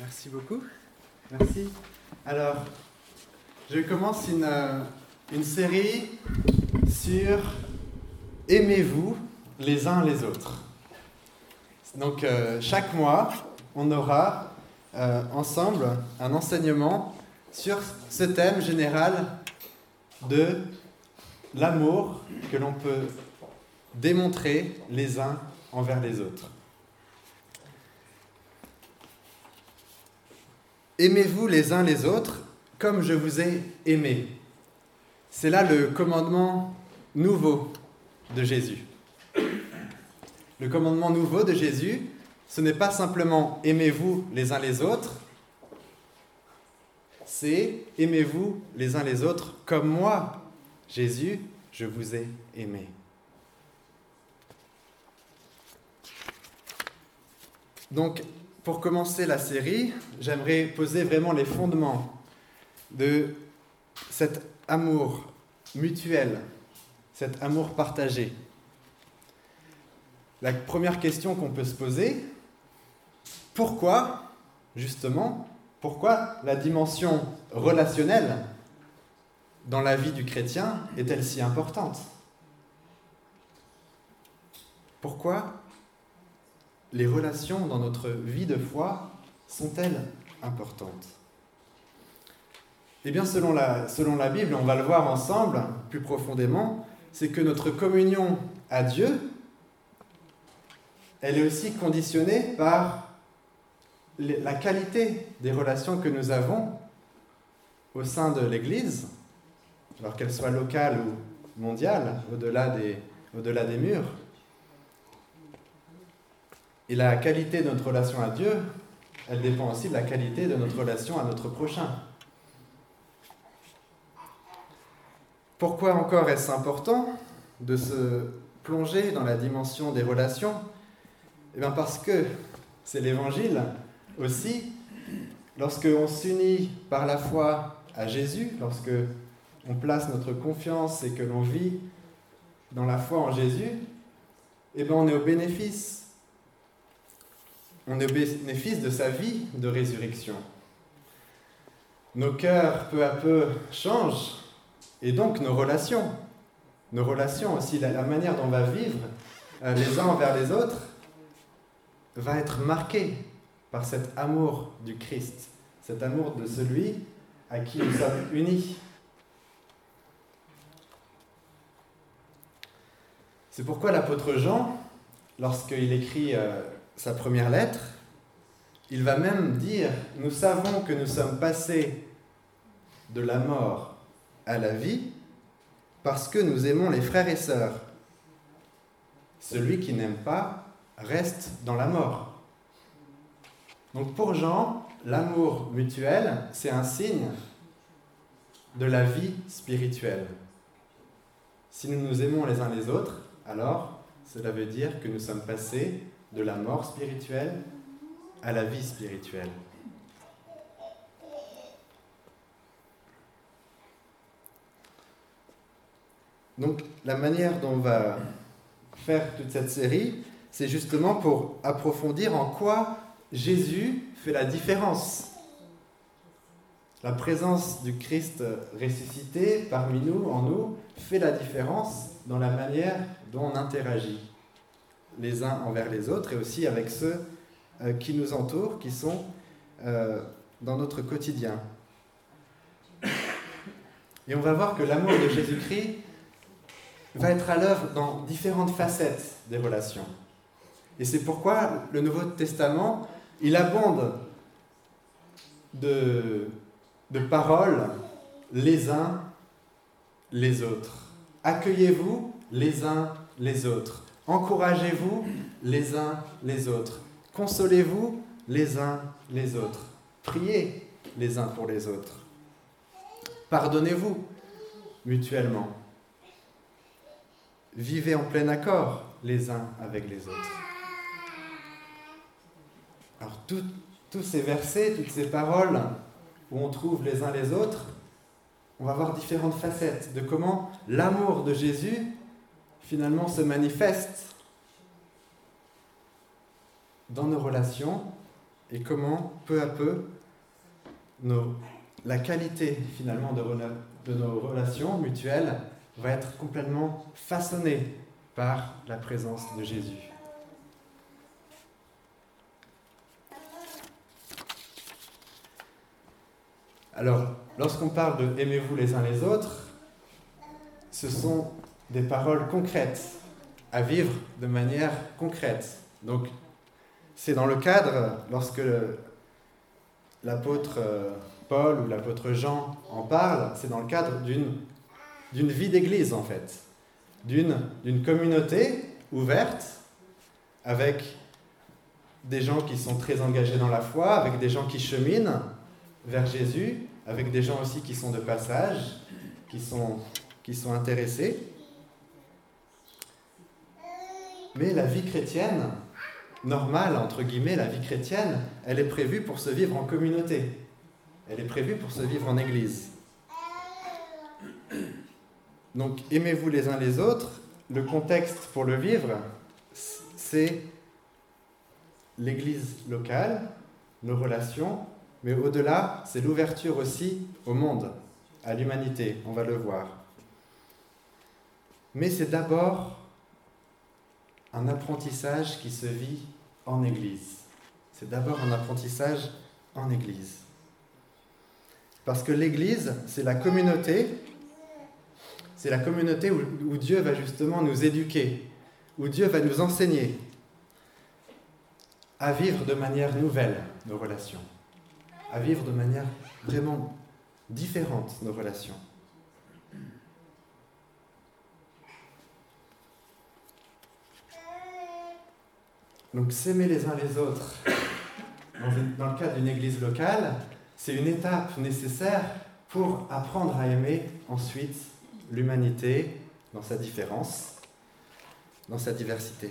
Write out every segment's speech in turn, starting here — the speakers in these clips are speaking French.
Merci beaucoup. Merci. Alors, je commence une, euh, une série sur Aimez-vous les uns les autres. Donc, euh, chaque mois, on aura euh, ensemble un enseignement sur ce thème général de l'amour que l'on peut démontrer les uns envers les autres. Aimez-vous les uns les autres comme je vous ai aimé. C'est là le commandement nouveau de Jésus. Le commandement nouveau de Jésus, ce n'est pas simplement aimez-vous les uns les autres, c'est aimez-vous les uns les autres comme moi, Jésus, je vous ai aimé. Donc, pour commencer la série, j'aimerais poser vraiment les fondements de cet amour mutuel, cet amour partagé. La première question qu'on peut se poser, pourquoi, justement, pourquoi la dimension relationnelle dans la vie du chrétien est-elle si importante? Pourquoi les relations dans notre vie de foi sont-elles importantes? Eh bien, selon la, selon la Bible, on va le voir ensemble plus profondément, c'est que notre communion à Dieu, elle est aussi conditionnée par la qualité des relations que nous avons au sein de l'Église, alors qu'elle soit locale ou mondiale, au-delà des, murs. Et la qualité de notre relation à Dieu, elle dépend aussi de la qualité de notre relation à notre prochain. Pourquoi encore est-ce important de se plonger dans la dimension des relations? Eh bien parce que c'est l'Évangile aussi, lorsque on s'unit par la foi à Jésus, lorsque on place notre confiance et que l'on vit dans la foi en Jésus, eh bien on est au bénéfice on est bénéfice de sa vie de résurrection. Nos cœurs peu à peu changent et donc nos relations, nos relations aussi, la, manière dont on va vivre euh, les uns envers les autres va être marquée par cet amour du Christ, cet amour de celui à qui nous sommes unis. C'est pourquoi l'apôtre Jean, lorsqu'il écrit euh, sa première lettre, il va même dire, nous savons que nous sommes passés de la mort à la vie parce que nous aimons les frères et sœurs. Celui qui n'aime pas reste dans la mort. Donc pour Jean, l'amour mutuel, c'est un signe de la vie spirituelle. Si nous nous aimons les uns les autres, alors cela veut dire que nous sommes passés de la mort spirituelle à la vie spirituelle. Donc la manière dont on va faire toute cette série, c'est justement pour approfondir en quoi Jésus fait la différence. La présence du Christ ressuscité parmi nous, en nous, fait la différence dans la manière dont on interagit les uns envers les autres et aussi avec ceux euh, qui nous entourent, qui sont euh, dans notre quotidien. Et on va voir que l'amour de Jésus-Christ va être à l'œuvre dans différentes facettes des relations. Et c'est pourquoi le Nouveau Testament, il abonde de, de paroles les uns les autres. Accueillez-vous les uns les autres. Encouragez-vous les uns les autres. Consolez-vous les uns les autres. Priez les uns pour les autres. Pardonnez-vous mutuellement. Vivez en plein accord les uns avec les autres. Alors tous ces versets, toutes ces paroles où on trouve les uns les autres, on va voir différentes facettes de comment l'amour de Jésus finalement se manifeste dans nos relations et comment, peu à peu, la qualité finalement de, nos relations mutuelles va être complètement façonnée par la présence de Jésus. Alors, lorsqu'on parle de aimez-vous les uns les autres, ce sont des paroles concrètes à vivre de manière concrète. Donc, c'est dans le cadre, lorsque l'apôtre euh, Paul ou l'apôtre Jean en parle, c'est dans le cadre d'une, vie d'église en fait, d'une communauté ouverte avec des gens qui sont très engagés dans la foi, avec des gens qui cheminent vers Jésus, avec des gens aussi qui sont de passage, qui sont, qui sont intéressés. Mais la vie chrétienne, normale, entre guillemets, la vie chrétienne, elle est prévue pour se vivre en communauté. Elle est prévue pour se vivre en Église. Donc aimez-vous les uns les autres. Le contexte pour le vivre, c'est l'Église locale, nos relations, mais au-delà, c'est l'ouverture aussi au monde, à l'humanité, on va le voir. Mais c'est d'abord un apprentissage qui se vit en Église. C'est d'abord un apprentissage en Église. Parce que l'Église, c'est la communauté, c'est la communauté où, Dieu va justement nous éduquer, où Dieu va nous enseigner à vivre de manière nouvelle nos relations, à vivre de manière vraiment différente nos relations. Donc s'aimer les uns les autres dans, le cadre d'une église locale, c'est une étape nécessaire pour apprendre à aimer ensuite l'humanité dans sa différence, dans sa diversité.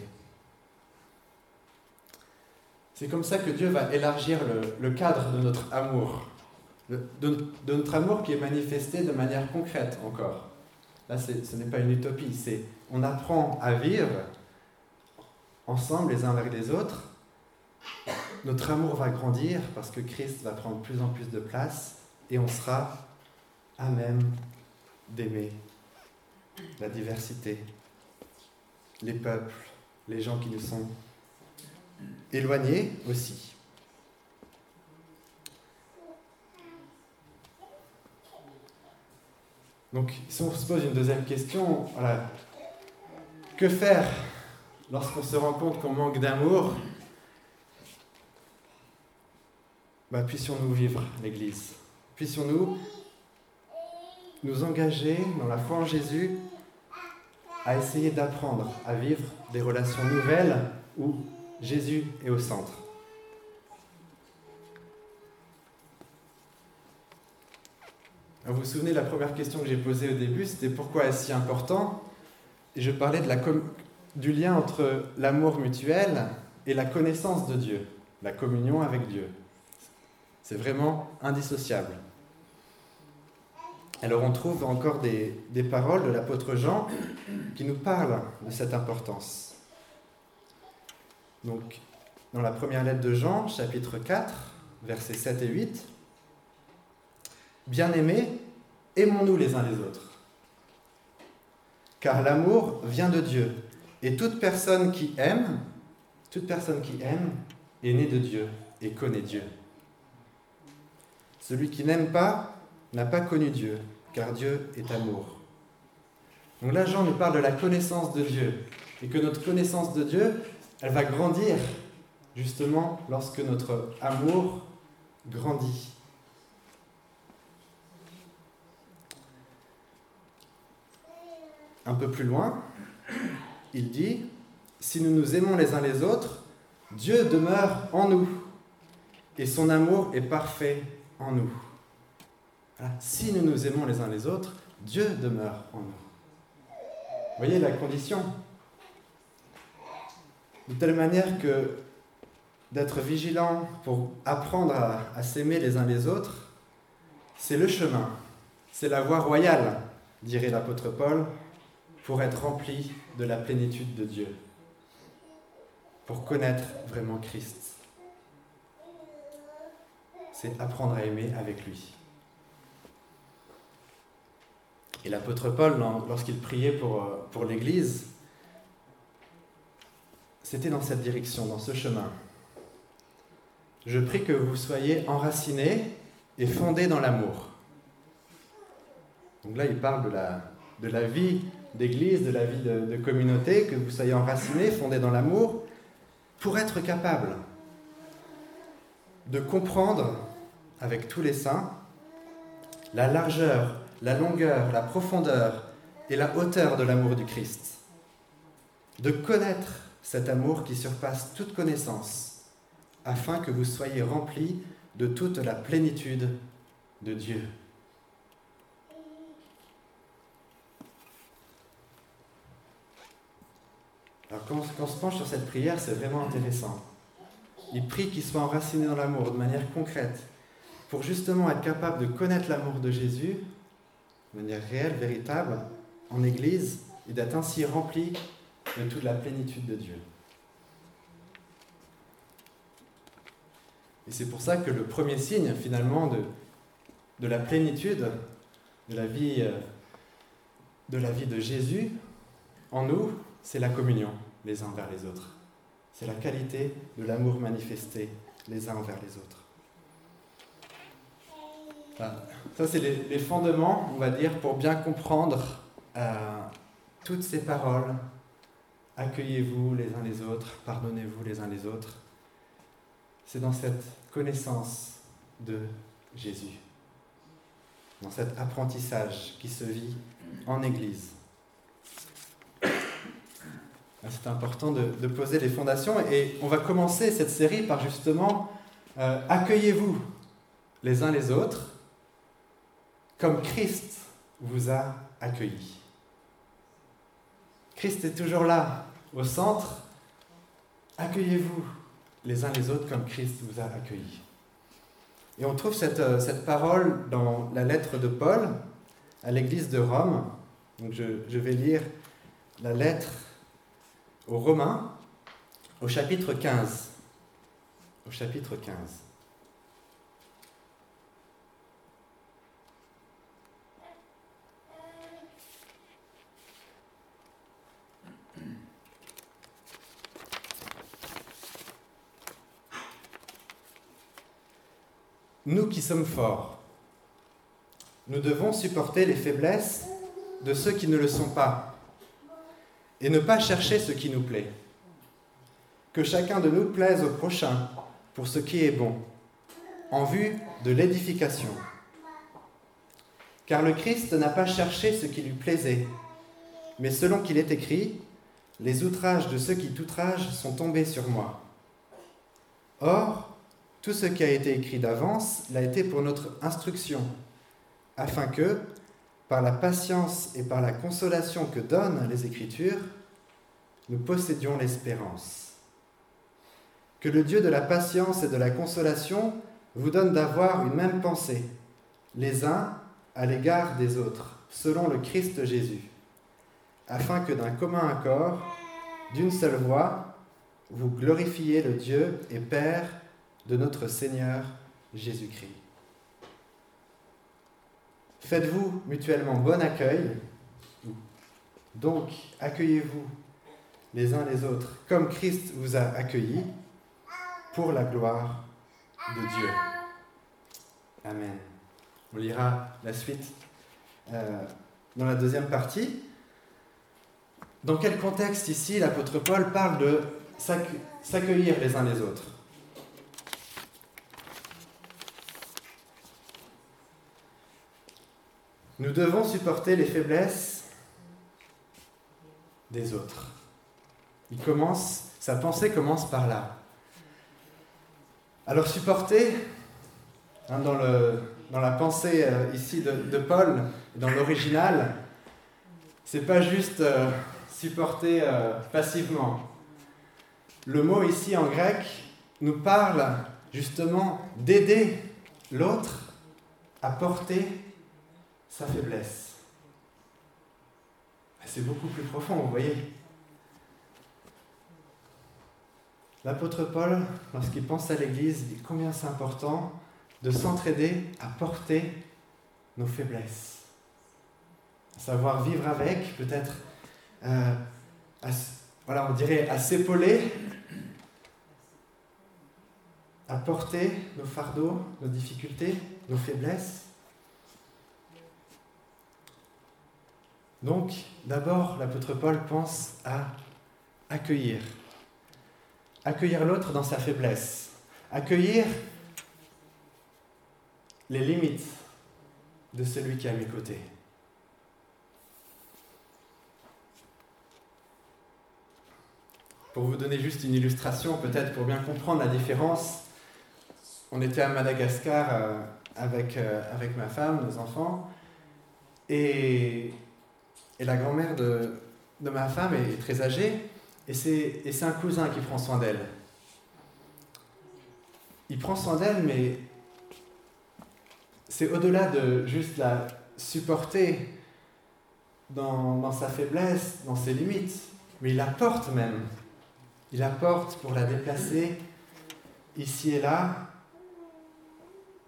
C'est comme ça que Dieu va élargir le, cadre de notre amour, de, notre amour qui est manifesté de manière concrète encore. Là, ce n'est pas une utopie, c'est on apprend à vivre ensemble les uns avec les autres, notre amour va grandir parce que Christ va prendre plus en plus de place et on sera à même d'aimer la diversité, les peuples, les gens qui nous sont éloignés aussi. Donc, si on se pose une deuxième question, que faire? Lorsqu'on se rend compte qu'on manque d'amour, bah, puissions-nous vivre l'Église. Puissions-nous nous engager dans la foi en Jésus à essayer d'apprendre à vivre des relations nouvelles où Jésus est au centre. vous vous souvenez, la première question que j'ai posée au début, c'était pourquoi est-ce si important? Et je parlais de la, du lien entre l'amour mutuel et la connaissance de Dieu, la communion avec Dieu. C'est vraiment indissociable. Alors on trouve encore des, des paroles de l'apôtre Jean qui nous parlent de cette importance. Donc, dans la première lettre de Jean, chapitre 4, versets 7 et 8, Bien-aimés, aimons-nous les uns les autres. Car l'amour vient de Dieu. Et toute personne qui aime, toute personne qui aime est née de Dieu et connaît Dieu. Celui qui n'aime pas n'a pas connu Dieu, car Dieu est amour. Donc là, Jean nous parle de la connaissance de Dieu, et que notre connaissance de Dieu, elle va grandir justement lorsque notre amour grandit. Un peu plus loin, il dit, si nous nous aimons les uns les autres, Dieu demeure en nous et son amour est parfait en nous. Si nous nous aimons les uns les autres, Dieu demeure en nous. Voyez la condition? De telle manière que d'être vigilant pour apprendre à, à s'aimer les uns les autres, c'est le chemin, c'est la voie royale, dirait l'apôtre Paul, pour être rempli de la plénitude de Dieu, pour connaître vraiment Christ. c'est apprendre à aimer avec lui. Et l'apôtre Paul, lorsqu'il priait pour, euh, pour l'Église, c'était dans cette direction, dans ce chemin. Je prie que vous soyez enracinés et fondés dans l'amour. Donc là, il parle de la vie d'église, de la vie de, communauté, que vous soyez enracinés, fondés dans l'amour, pour être capable de comprendre avec tous les saints la largeur, la longueur, la profondeur et la hauteur de l'amour du Christ. De connaître cet amour qui surpasse toute connaissance, afin que vous soyez remplis de toute la plénitude de Dieu. Alors quand, on se penche sur cette prière, c'est vraiment intéressant. Il prie qu'il soit enraciné dans l'amour de manière concrète, pour justement être capable de connaître l'amour de Jésus de manière réelle, véritable, en Église, et d'être ainsi rempli de toute la plénitude de Dieu. Et c'est pour ça que le premier signe, finalement, de, de la plénitude de la vie euh, de la vie de Jésus en nous, c'est la communion les uns envers les autres. C'est la qualité de l'amour manifesté les uns envers les autres. ça, c'est les, fondements, on va dire, pour bien comprendre euh, toutes ces paroles. Accueillez-vous les uns les autres, pardonnez-vous les uns les autres. C'est dans cette connaissance de Jésus, dans cet apprentissage qui se vit en Église. C'est important de, poser les fondations et on va commencer cette série par justement euh, accueillez-vous les uns les autres comme Christ vous a accueillis. Christ est toujours là, au centre. Accueillez-vous les uns les autres comme Christ vous a accueillis. Et on trouve cette, euh, cette parole dans la lettre de Paul à l'église de Rome. Donc je vais lire la lettre aux Romains, au chapitre 15. Au chapitre 15. Nous qui sommes forts, nous devons supporter les faiblesses de ceux qui ne le sont pas et ne pas chercher ce qui nous plaît. Que chacun de nous plaise au prochain pour ce qui est bon, en vue de l'édification. Car le Christ n'a pas cherché ce qui lui plaisait, mais selon qu'il est écrit, les outrages de ceux qui t'outragent sont tombés sur moi. Or, tout ce qui a été écrit d'avance l'a été pour notre instruction, afin que, par la patience et par la consolation que donnent les Écritures, nous possédions l'espérance. Que le Dieu de la patience et de la consolation vous donne d'avoir une même pensée, les uns à l'égard des autres, selon le Christ Jésus, afin que d'un commun accord, d'une seule voix, vous glorifiez le Dieu et Père de notre Seigneur Jésus-Christ. Faites-vous mutuellement bon accueil. Donc, accueillez-vous les uns les autres comme Christ vous a accueillis pour la gloire de Dieu. Amen. On lira la suite euh, dans la deuxième partie. Dans quel contexte ici l'apôtre Paul parle de s'accueillir les uns les autres? Nous devons supporter les faiblesses des autres. Il commence, sa pensée commence par là. Alors supporter, hein, dans, la pensée euh, ici de, Paul, dans l'original, c'est pas juste euh, supporter euh, passivement. Le mot ici en grec nous parle justement d'aider l'autre à porter sa faiblesse. C'est beaucoup plus profond, vous voyez. L'apôtre Paul, lorsqu'il pense à l'Église, dit combien c'est important de s'entraider à porter nos faiblesses. À savoir vivre avec, peut-être, euh, voilà, on dirait à s'épauler, à porter nos fardeaux, nos difficultés, nos faiblesses. Donc, d'abord, l'apôtre Paul pense à accueillir. Accueillir l'autre dans sa faiblesse. Accueillir les limites de celui qui est à mes côtés. Pour vous donner juste une illustration, peut-être pour bien comprendre la différence, on était à Madagascar euh, avec, euh, avec ma femme, nos enfants, et, et la grand-mère de, de ma femme est très âgée, et c'est un cousin qui prend soin d'elle. Il prend soin d'elle, mais c'est au-delà de juste la supporter dans, dans, sa faiblesse, dans ses limites, mais il la porte même. Il la porte pour la déplacer ici et là.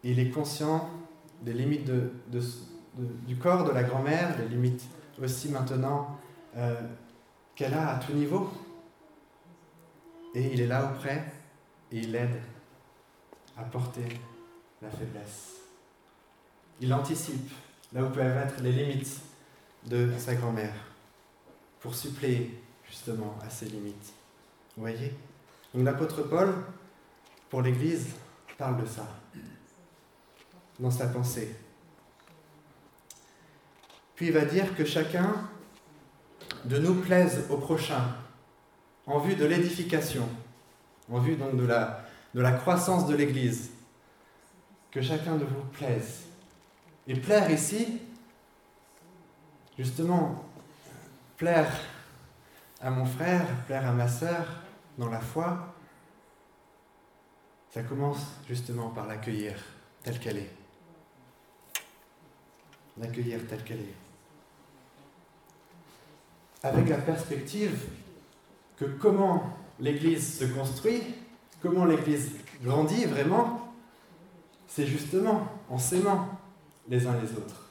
Il est conscient des limites de, du corps de la grand-mère, des limites aussi maintenant euh, qu'elle a à tout niveau. Et il est là auprès et il l'aide à porter la faiblesse. Il anticipe là où peuvent être les limites de sa grand-mère pour suppléer justement à ses limites. Vous voyez? Donc l'apôtre Paul, pour l'Église, parle de ça dans sa pensée. Il va dire que chacun de nous plaise au prochain en vue de l'édification, en vue donc de la, de la croissance de l'Église. Que chacun de vous plaise. Et plaire ici, justement, plaire à mon frère, plaire à ma sœur dans la foi, ça commence justement par l'accueillir telle qu'elle est. L'accueillir telle qu'elle est. Avec la perspective que comment l'Église se construit, comment l'Église grandit vraiment, c'est justement en s'aimant les uns les autres.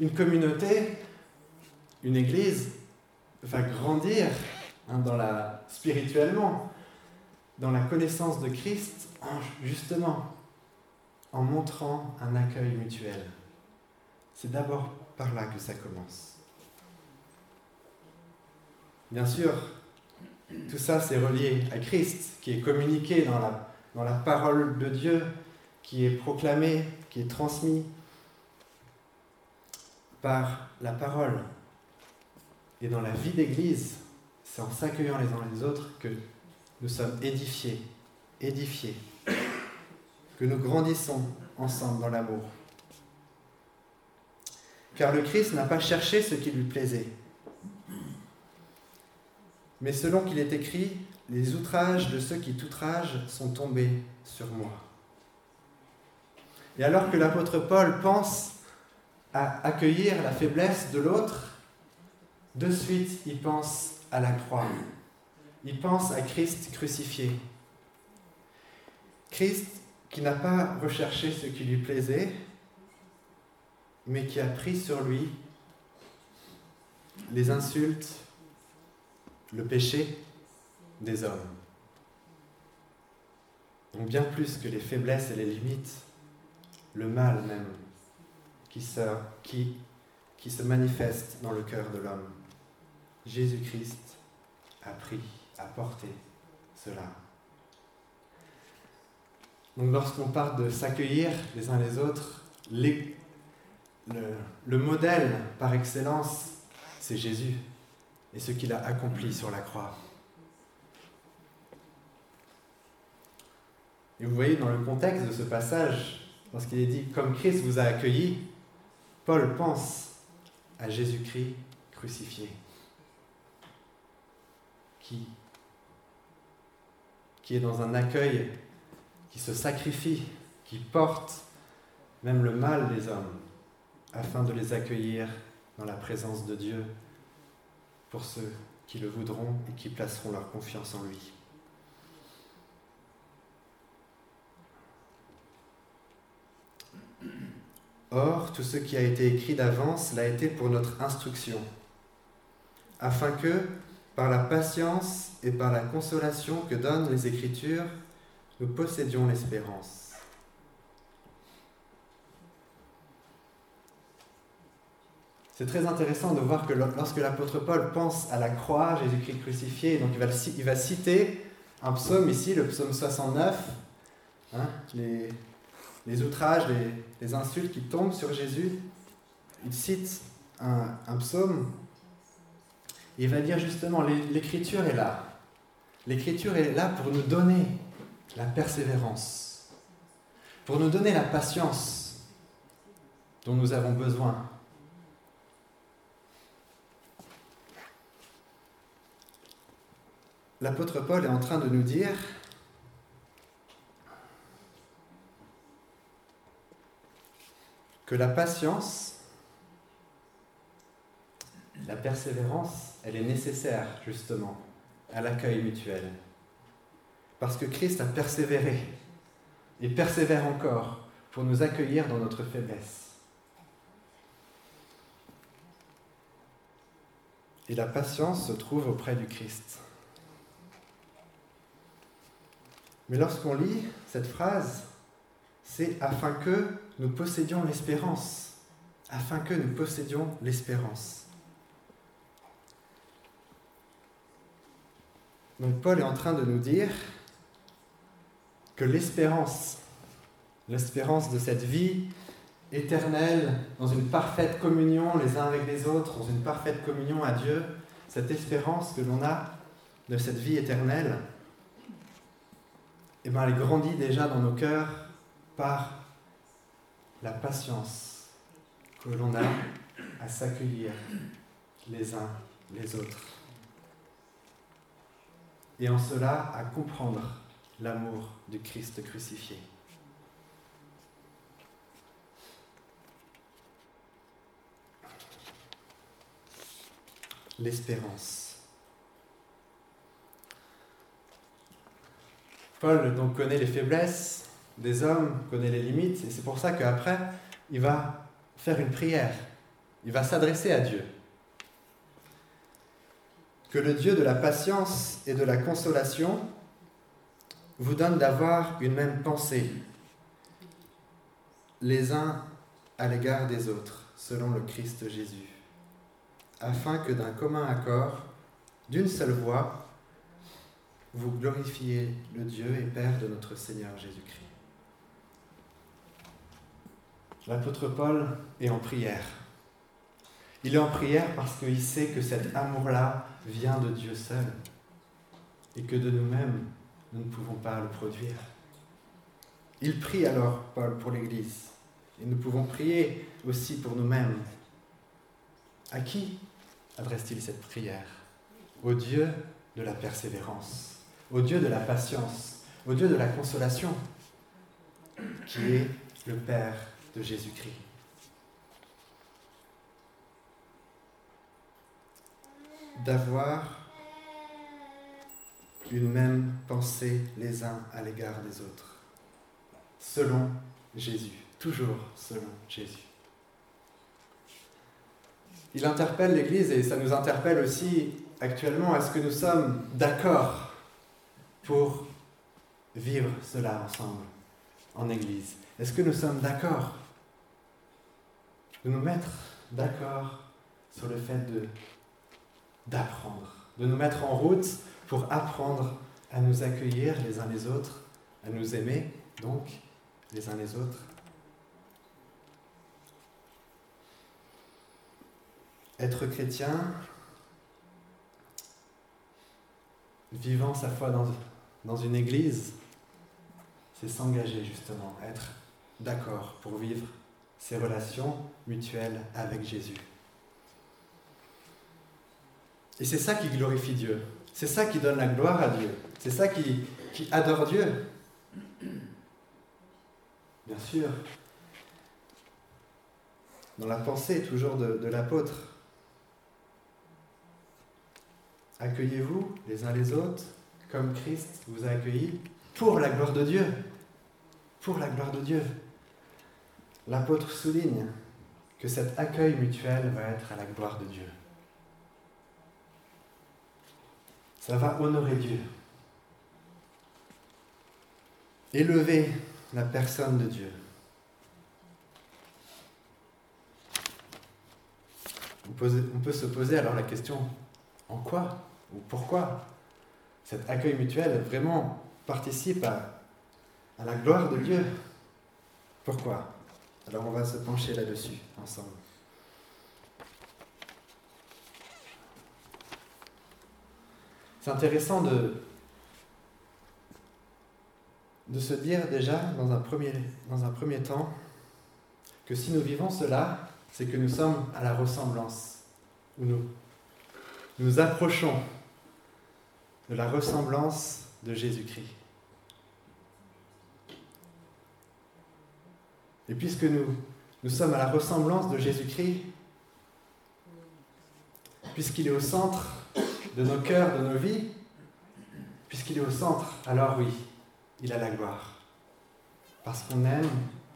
Une communauté, une Église va grandir hein, dans la, spirituellement, dans la connaissance de Christ, justement en montrant un accueil mutuel. C'est d'abord par là que ça commence. Bien sûr, tout ça, c'est relié à Christ, qui est communiqué dans la, parole de Dieu, qui est proclamé, qui est transmis par la parole. Et dans la vie d'Église, c'est en s'accueillant les uns les autres que nous sommes édifiés, édifiés, que nous grandissons ensemble dans l'amour. Car le Christ n'a pas cherché ce qui lui plaisait, mais selon qu'il est écrit, les outrages de ceux qui t'outragent sont tombés sur moi. Et alors que l'apôtre Paul pense à accueillir la faiblesse de l'autre, de suite il pense à la croix. Il pense à Christ crucifié. Christ qui n'a pas recherché ce qui lui plaisait, mais qui a pris sur lui les insultes, le péché des hommes. Donc bien plus que les faiblesses et les limites, le mal même qui se, qui, se manifeste dans le cœur de l'homme. Jésus-Christ a pris, a porté cela. Donc lorsqu'on parle de s'accueillir les uns les autres, le modèle par excellence, c'est Jésus et ce qu'il a accompli sur la croix. Et vous voyez dans le contexte de ce passage, lorsqu'il est dit comme Christ vous a accueilli, Paul pense à Jésus-Christ crucifié, qui, est dans un accueil, qui se sacrifie, qui porte même le mal des hommes, afin de les accueillir dans la présence de Dieu pour ceux qui le voudront et qui placeront leur confiance en lui. Or, tout ce qui a été écrit d'avance l'a été pour notre instruction, afin que, par la patience et par la consolation que donnent les Écritures, nous possédions l'espérance. C'est très intéressant de voir que lorsque l'apôtre Paul pense à la croix, Jésus-Christ crucifié, donc il va, il va, citer un psaume ici, le psaume 69, hein, les, les, outrages, les, les, insultes qui tombent sur Jésus. Il cite un, un psaume, il va dire justement, l'écriture est là. L'écriture est là pour nous donner la persévérance, pour nous donner la patience dont nous avons besoin l'apôtre Paul est en train de nous dire que la patience, la persévérance, elle est nécessaire justement à l'accueil mutuel. Parce que Christ a persévéré et persévère encore pour nous accueillir dans notre faiblesse. Et la patience se trouve auprès du Christ. Mais lorsqu'on lit cette phrase, c'est afin que nous possédions l'espérance. Afin que nous possédions l'espérance. Donc Paul est en train de nous dire que l'espérance, l'espérance de cette vie éternelle, dans une parfaite communion les uns avec les autres, dans une parfaite communion à Dieu, cette espérance que l'on a de cette vie éternelle, eh ben, elle grandit déjà dans nos cœurs par la patience que l'on a à s'accueillir les uns les autres. Et en cela, à comprendre l'amour du Christ crucifié. L'espérance. Paul donc connaît les faiblesses des hommes, connaît les limites, et c'est pour ça qu'après, il va faire une prière. Il va s'adresser à Dieu. Que le Dieu de la patience et de la consolation vous donne d'avoir une même pensée, les uns à l'égard des autres, selon le Christ Jésus, afin que d'un commun accord, d'une seule voix, vous glorifiez le Dieu et Père de notre Seigneur Jésus-Christ. L'apôtre Paul est en prière. Il est en prière parce qu'il sait que cet amour-là vient de Dieu seul et que de nous-mêmes, nous ne pouvons pas le produire. Il prie alors, Paul, pour l'Église. Et nous pouvons prier aussi pour nous-mêmes. À qui adresse-t-il cette prière? Au Dieu de la persévérance au Dieu de la patience, au Dieu de la consolation, qui est le Père de Jésus-Christ. D'avoir une même pensée les uns à l'égard des autres, selon Jésus, toujours selon Jésus. Il interpelle l'Église et ça nous interpelle aussi actuellement, est-ce que nous sommes d'accord pour vivre cela ensemble en Église. Est-ce que nous sommes d'accord de nous mettre d'accord sur le fait de d'apprendre, de nous mettre en route pour apprendre à nous accueillir les uns les autres, à nous aimer donc les uns les autres? Être chrétien, vivant sa foi dans, dans une église, c'est s'engager justement, être d'accord pour vivre ces relations mutuelles avec Jésus. Et c'est ça qui glorifie Dieu. C'est ça qui donne la gloire à Dieu. C'est ça qui, adore Dieu. Bien sûr, dans la pensée toujours de l'apôtre, accueillez-vous les uns les autres comme Christ vous a accueilli pour la gloire de Dieu. Pour la gloire de Dieu. l'apôtre souligne que cet accueil mutuel va être à la gloire de Dieu. Ça va honorer Dieu. Élever la personne de Dieu. On peut se poser alors la question, en quoi ou pourquoi cet accueil mutuel vraiment participe à, la gloire de Dieu Pourquoi? Alors on va se pencher là-dessus ensemble. C'est intéressant de, de se dire déjà dans un, premier, dans un premier temps que si nous vivons cela, c'est que nous sommes à la ressemblance, ou nous nous approchons de la ressemblance de Jésus-Christ. Et puisque nous, sommes à la ressemblance de Jésus-Christ, puisqu'il est au centre de nos cœurs, de nos vies, puisqu'il est au centre, alors oui, il a la gloire. Parce qu'on aime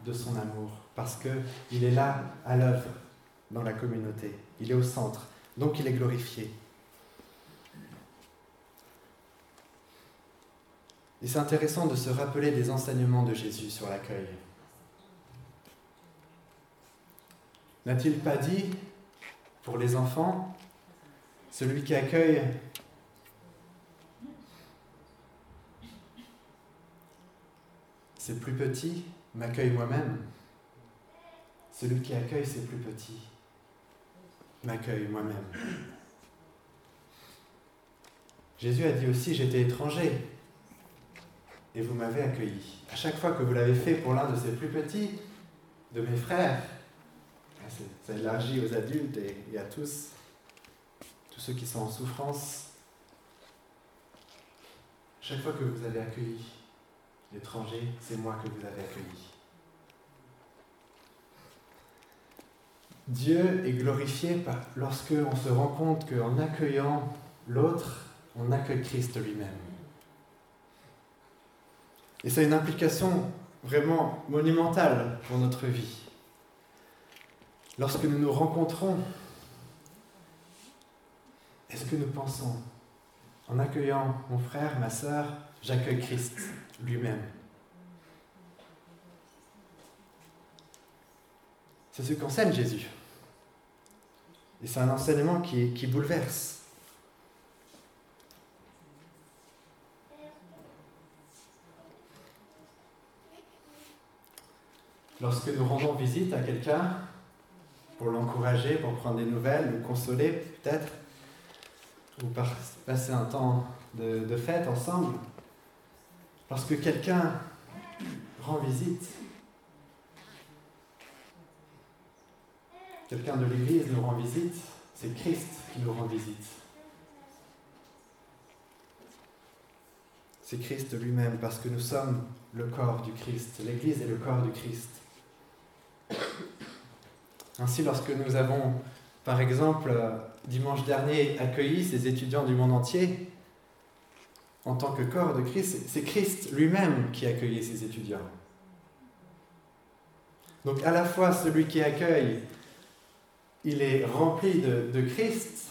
de son amour, parce qu'il est là à l'œuvre dans la communauté, il est au centre, donc il est glorifié. Et c'est intéressant de se rappeler des enseignements de Jésus sur l'accueil. N'a-t-il pas dit, pour les enfants, celui qui accueille ses plus petits m'accueille moi-même. Celui qui accueille ses plus petits m'accueille moi-même. Jésus a dit aussi, j'étais étranger et vous m'avez accueilli. À chaque fois que vous l'avez fait pour l'un de ses plus petits, de mes frères, ah, ça élargit aux adultes et, à tous, tous ceux qui sont en souffrance. Chaque fois que vous avez accueilli l'étranger, c'est moi que vous avez accueilli. Dieu est glorifié lorsque on se rend compte qu'en accueillant l'autre, on accueille Christ lui-même. Et ça a une implication vraiment monumentale pour notre vie. Lorsque nous nous rencontrons, est-ce que nous pensons, en accueillant mon frère, ma sœur, j'accueille Christ lui-même? C'est ce qu'enseigne Jésus. Et c'est un enseignement qui, qui bouleverse. Lorsque nous rendons visite à quelqu'un, pour l'encourager, pour prendre des nouvelles, le consoler peut-être, ou passer un temps de, de fête ensemble, lorsque quelqu'un rend visite, quelqu'un de l'Église nous rend visite, c'est Christ qui nous rend visite. C'est Christ lui-même, parce que nous sommes le corps du Christ. L'Église est le corps du Christ. Ainsi, lorsque nous avons, par exemple, dimanche dernier, accueilli ces étudiants du monde entier, en tant que corps de Christ, c'est Christ lui-même qui accueillait ces étudiants. Donc à la fois celui qui accueille, il est rempli de Christ,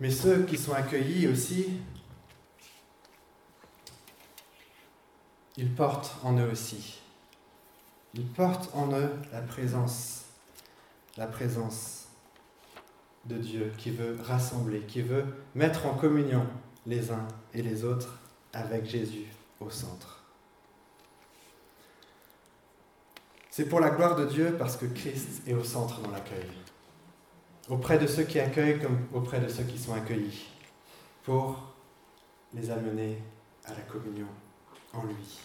mais ceux qui sont accueillis aussi, ils portent en eux aussi ils portent en eux la présence, la présence de Dieu qui veut rassembler, qui veut mettre en communion les uns et les autres avec Jésus au centre. C'est pour la gloire de Dieu parce que Christ est au centre dans l'accueil. Auprès de ceux qui accueillent comme auprès de ceux qui sont accueillis. Pour les amener à la communion en lui.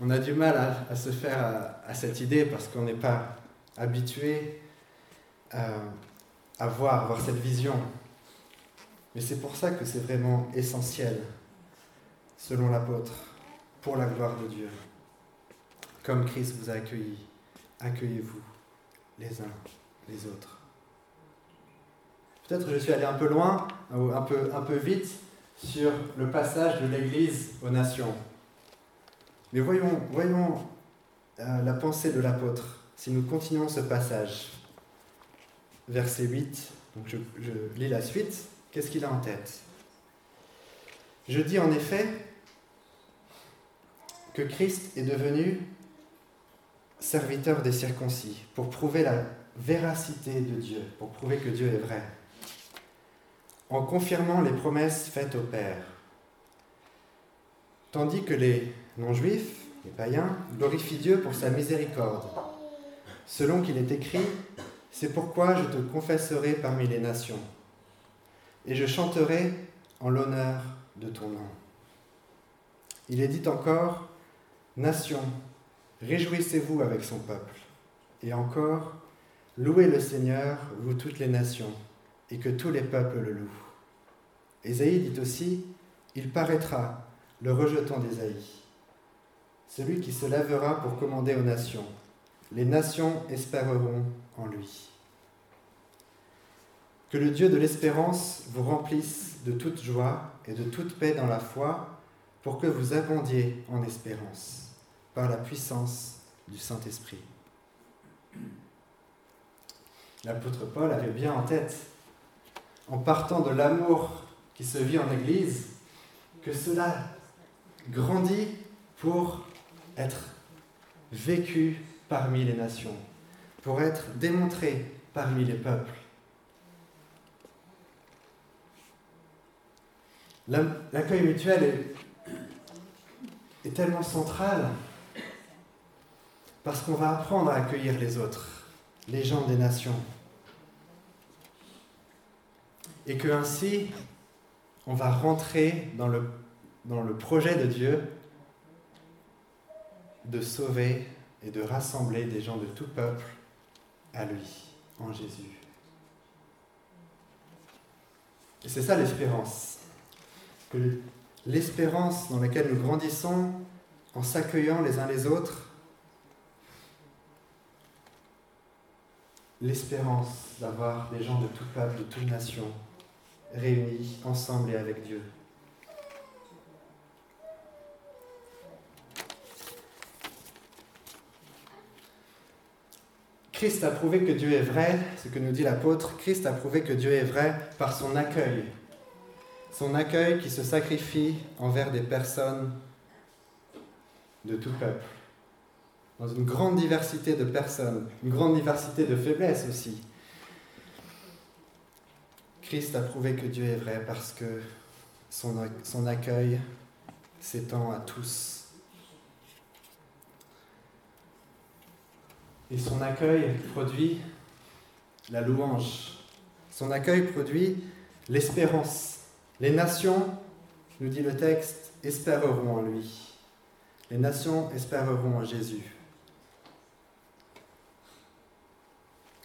On a du mal à, se faire à, cette idée parce qu'on n'est pas habitué euh, à, voir, à voir cette vision. Mais c'est pour ça que c'est vraiment essentiel, selon l'apôtre, pour la gloire de Dieu. Comme Christ vous a accueilli, accueillez-vous les uns les autres. Peut-être je suis allé un peu loin, un peu vite sur le passage de l'Église aux nations. Mais voyons, voyons euh, la pensée de l'apôtre si nous continuons ce passage. Verset 8, donc je, je lis la suite. Qu'est-ce qu'il a en tête? Je dis en effet que Christ est devenu serviteur des circoncis pour prouver la véracité de Dieu, pour prouver que Dieu est vrai, en confirmant les promesses faites au Père. Tandis que les non-juifs, les païens, glorifient Dieu pour sa miséricorde, selon qu'il est écrit, c'est pourquoi je te confesserai parmi les nations, et je chanterai en l'honneur de ton nom. Il est dit encore, Nation, réjouissez-vous avec son peuple. Et encore, louez le Seigneur, vous toutes les nations, et que tous les peuples le louent. Ésaïe dit aussi, Il paraîtra, le rejetant d'Ésaïe, celui qui se lèvera pour commander aux nations. Les nations espéreront en lui. Que le Dieu de l'espérance vous remplisse de toute joie et de toute paix dans la foi, pour que vous abondiez en espérance par la puissance du Saint-Esprit. L'apôtre Paul avait bien en tête, en partant de l'amour qui se vit en Église, que cela grandit pour être vécu parmi les nations, pour être démontré parmi les peuples. L'accueil mutuel est, tellement central parce qu'on va apprendre à accueillir les autres, les gens des nations. Et que ainsi, on va rentrer dans le projet de Dieu de sauver et de rassembler des gens de tout peuple à lui, en Jésus. Et c'est ça l'espérance. L'espérance dans laquelle nous grandissons en s'accueillant les uns les autres, l'espérance d'avoir des gens de tout peuple, de toute nation, réunis ensemble et avec Dieu. Christ a prouvé que Dieu est vrai, ce que nous dit l'apôtre, Christ a prouvé que Dieu est vrai par son accueil. Son accueil qui se sacrifie envers des personnes de tout peuple dans une grande diversité de personnes, une grande diversité de faiblesses aussi. Christ a prouvé que Dieu est vrai parce que son, accueil s'étend à tous. Et son accueil produit la louange. Son accueil produit l'espérance. Les nations, nous dit le texte, espéreront en lui. Les nations espéreront en Jésus.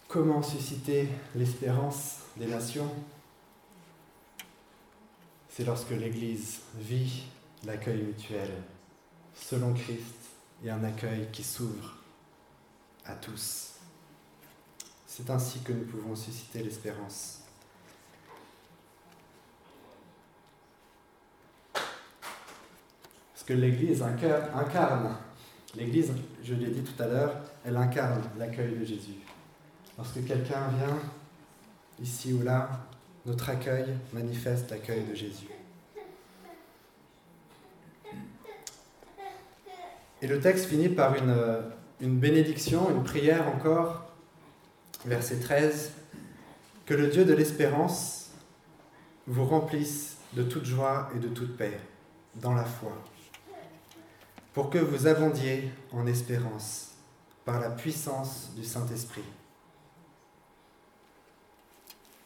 Comment susciter l'espérance des nations? C'est lorsque l'Église vit l'accueil mutuel selon Christ et un accueil qui s'ouvre à tous. C'est ainsi que nous pouvons susciter l'espérance. Parce que l'Église incarne, l'Église, je l'ai dit tout à l'heure, elle incarne l'accueil de Jésus. Lorsque quelqu'un vient, ici ou là, notre accueil manifeste l'accueil de Jésus. Et le texte finit par une, une bénédiction, une prière encore, verset 13, que le Dieu de l'espérance vous remplisse de toute joie et de toute paix dans la foi, pour que vous abondiez en espérance par la puissance du Saint-Esprit.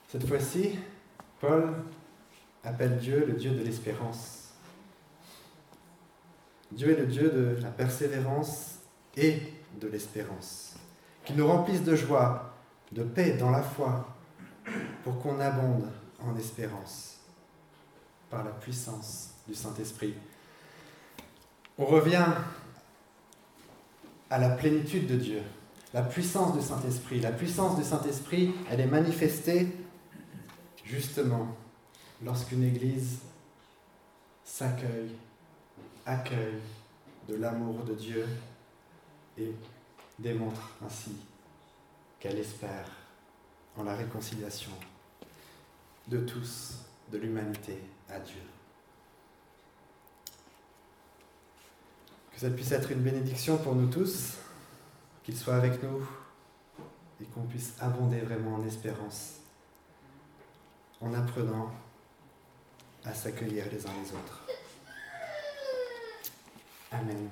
Cette fois-ci, Paul appelle Dieu le Dieu de l'espérance. Dieu est le Dieu de la persévérance et de l'espérance, qui nous remplisse de joie, de paix dans la foi, pour qu'on abonde en espérance par la puissance du Saint-Esprit. On revient à la plénitude de Dieu, la puissance du Saint-Esprit. La puissance du Saint-Esprit, elle est manifestée justement lorsqu'une Église s'accueille, accueille de l'amour de Dieu et démontre ainsi qu'elle espère en la réconciliation de tous, de l'humanité à Dieu. Que ça puisse être une bénédiction pour nous tous, qu'il soit avec nous et qu'on puisse abonder vraiment en espérance en apprenant à s'accueillir les uns les autres. Amen.